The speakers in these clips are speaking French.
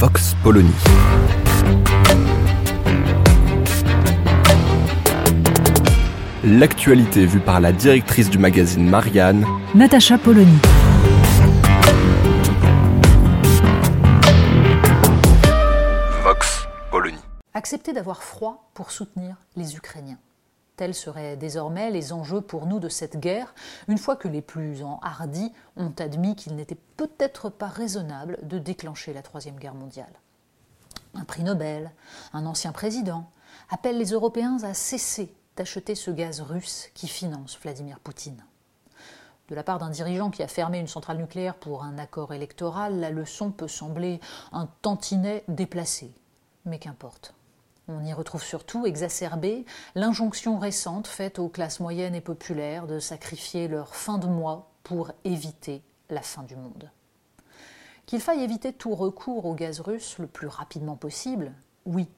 Vox Polony. L'actualité vue par la directrice du magazine Marianne, Natacha Polony. Vox Polony. Accepter d'avoir froid pour soutenir les Ukrainiens. Tels seraient désormais les enjeux pour nous de cette guerre, une fois que les plus enhardis ont admis qu'il n'était peut-être pas raisonnable de déclencher la Troisième Guerre mondiale. Un prix Nobel, un ancien président, appellent les Européens à cesser d'acheter ce gaz russe qui finance Vladimir Poutine. De la part d'un dirigeant qui a fermé une centrale nucléaire pour un accord électoral, la leçon peut sembler un tantinet déplacé. Mais qu'importe. On y retrouve surtout exacerbée l'injonction récente faite aux classes moyennes et populaires de sacrifier leur fin de mois pour éviter la fin du monde. Qu'il faille éviter tout recours au gaz russe le plus rapidement possible, oui.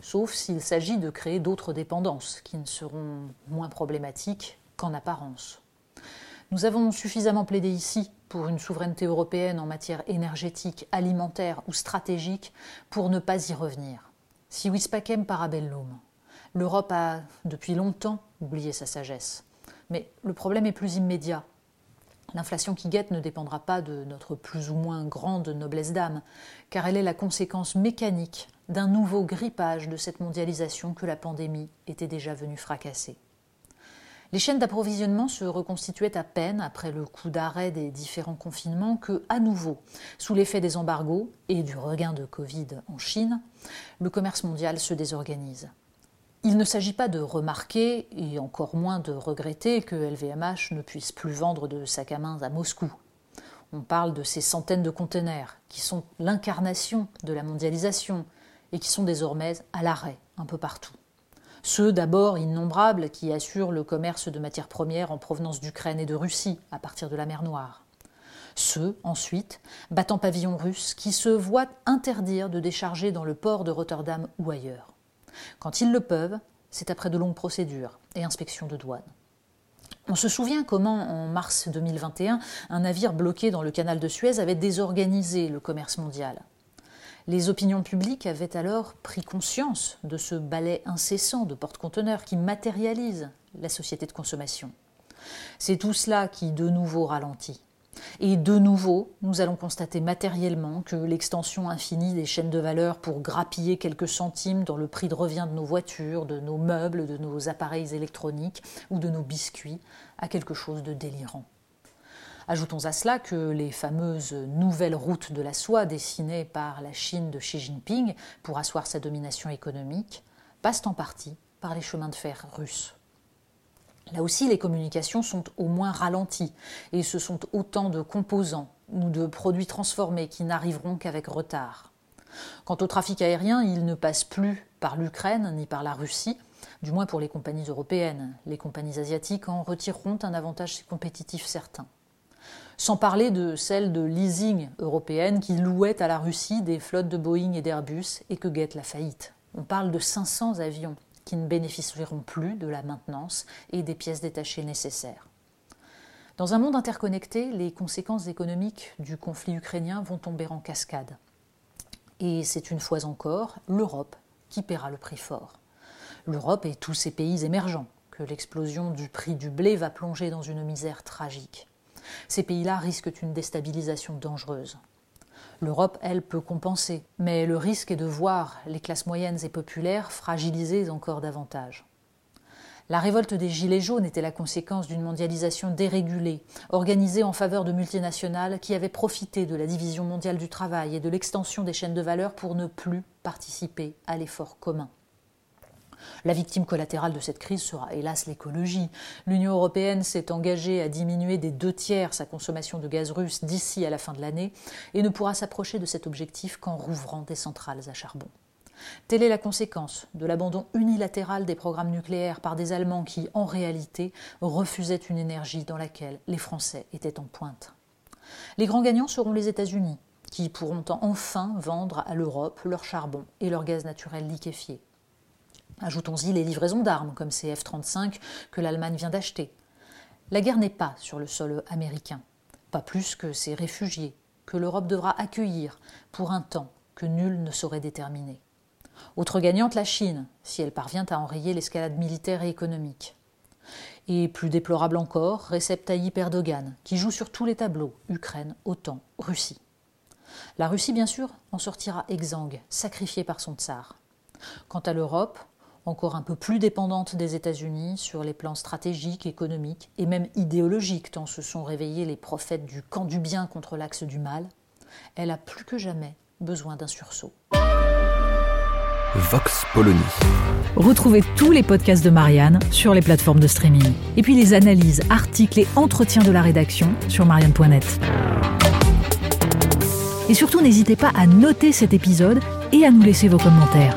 Sauf s'il s'agit de créer d'autres dépendances qui ne seront moins problématiques qu'en apparence. Nous avons suffisamment plaidé ici pour une souveraineté européenne en matière énergétique, alimentaire ou stratégique pour ne pas y revenir. Si vis pacem parabellum. L'Europe a depuis longtemps oublié sa sagesse. Mais le problème est plus immédiat. L'inflation qui guette ne dépendra pas de notre plus ou moins grande noblesse d'âme, car elle est la conséquence mécanique d'un nouveau grippage de cette mondialisation que la pandémie était déjà venue fracasser. Les chaînes d'approvisionnement se reconstituaient à peine après le coup d'arrêt des différents confinements que, à nouveau, sous l'effet des embargos et du regain de Covid en Chine, le commerce mondial se désorganise. Il ne s'agit pas de remarquer, et encore moins de regretter, que LVMH ne puisse plus vendre de sacs à main à Moscou. On parle de ces centaines de containers qui sont l'incarnation de la mondialisation et qui sont désormais à l'arrêt un peu partout. Ceux d'abord innombrables qui assurent le commerce de matières premières en provenance d'Ukraine et de Russie à partir de la mer Noire. Ceux, ensuite, battant pavillon russe, qui se voient interdire de décharger dans le port de Rotterdam ou ailleurs. Quand ils le peuvent, c'est après de longues procédures et inspections de douane. On se souvient comment, en mars 2021, un navire bloqué dans le canal de Suez avait désorganisé le commerce mondial. Les opinions publiques avaient alors pris conscience de ce balai incessant de porte-conteneurs qui matérialise la société de consommation. C'est tout cela qui de nouveau ralentit. Et de nouveau, nous allons constater matériellement que l'extension infinie des chaînes de valeur pour grappiller quelques centimes dans le prix de revient de nos voitures, de nos meubles, de nos appareils électroniques ou de nos biscuits a quelque chose de délirant. Ajoutons à cela que les fameuses nouvelles routes de la soie dessinées par la Chine de Xi Jinping pour asseoir sa domination économique passent en partie par les chemins de fer russes. Là aussi, les communications sont au moins ralenties, et ce sont autant de composants ou de produits transformés qui n'arriveront qu'avec retard. Quant au trafic aérien, il ne passe plus par l'Ukraine ni par la Russie, du moins pour les compagnies européennes. Les compagnies asiatiques en retireront un avantage compétitif certain. Sans parler de celles de leasing européennes qui louaient à la Russie des flottes de Boeing et d'Airbus et que guette la faillite. On parle de 500 avions qui ne bénéficieront plus de la maintenance et des pièces détachées nécessaires. Dans un monde interconnecté, les conséquences économiques du conflit ukrainien vont tomber en cascade. Et c'est une fois encore l'Europe qui paiera le prix fort. L'Europe et tous ces pays émergents que l'explosion du prix du blé va plonger dans une misère tragique. Ces pays-là risquent une déstabilisation dangereuse. L'Europe, elle, peut compenser, mais le risque est de voir les classes moyennes et populaires fragilisées encore davantage. La révolte des Gilets jaunes était la conséquence d'une mondialisation dérégulée, organisée en faveur de multinationales qui avaient profité de la division mondiale du travail et de l'extension des chaînes de valeur pour ne plus participer à l'effort commun. La victime collatérale de cette crise sera hélas l'écologie. L'Union européenne s'est engagée à diminuer des deux tiers sa consommation de gaz russe d'ici à la fin de l'année et ne pourra s'approcher de cet objectif qu'en rouvrant des centrales à charbon. Telle est la conséquence de l'abandon unilatéral des programmes nucléaires par des Allemands qui, en réalité, refusaient une énergie dans laquelle les Français étaient en pointe. Les grands gagnants seront les États-Unis, qui pourront enfin vendre à l'Europe leur charbon et leur gaz naturel liquéfié. Ajoutons-y les livraisons d'armes, comme ces F-35 que l'Allemagne vient d'acheter. La guerre n'est pas sur le sol américain, pas plus que ces réfugiés que l'Europe devra accueillir pour un temps que nul ne saurait déterminer. Autre gagnante, la Chine, si elle parvient à enrayer l'escalade militaire et économique. Et plus déplorable encore, Recep Tayyip Erdogan, qui joue sur tous les tableaux, Ukraine, OTAN, Russie. La Russie, bien sûr, en sortira exsangue, sacrifiée par son tsar. Quant à l'Europe, encore un peu plus dépendante des États-Unis sur les plans stratégiques, économiques et même idéologiques, tant se sont réveillés les prophètes du camp du bien contre l'axe du mal, elle a plus que jamais besoin d'un sursaut. Vox Polony. Retrouvez tous les podcasts de Marianne sur les plateformes de streaming. Et puis les analyses, articles et entretiens de la rédaction sur marianne.net. Et surtout, n'hésitez pas à noter cet épisode et à nous laisser vos commentaires.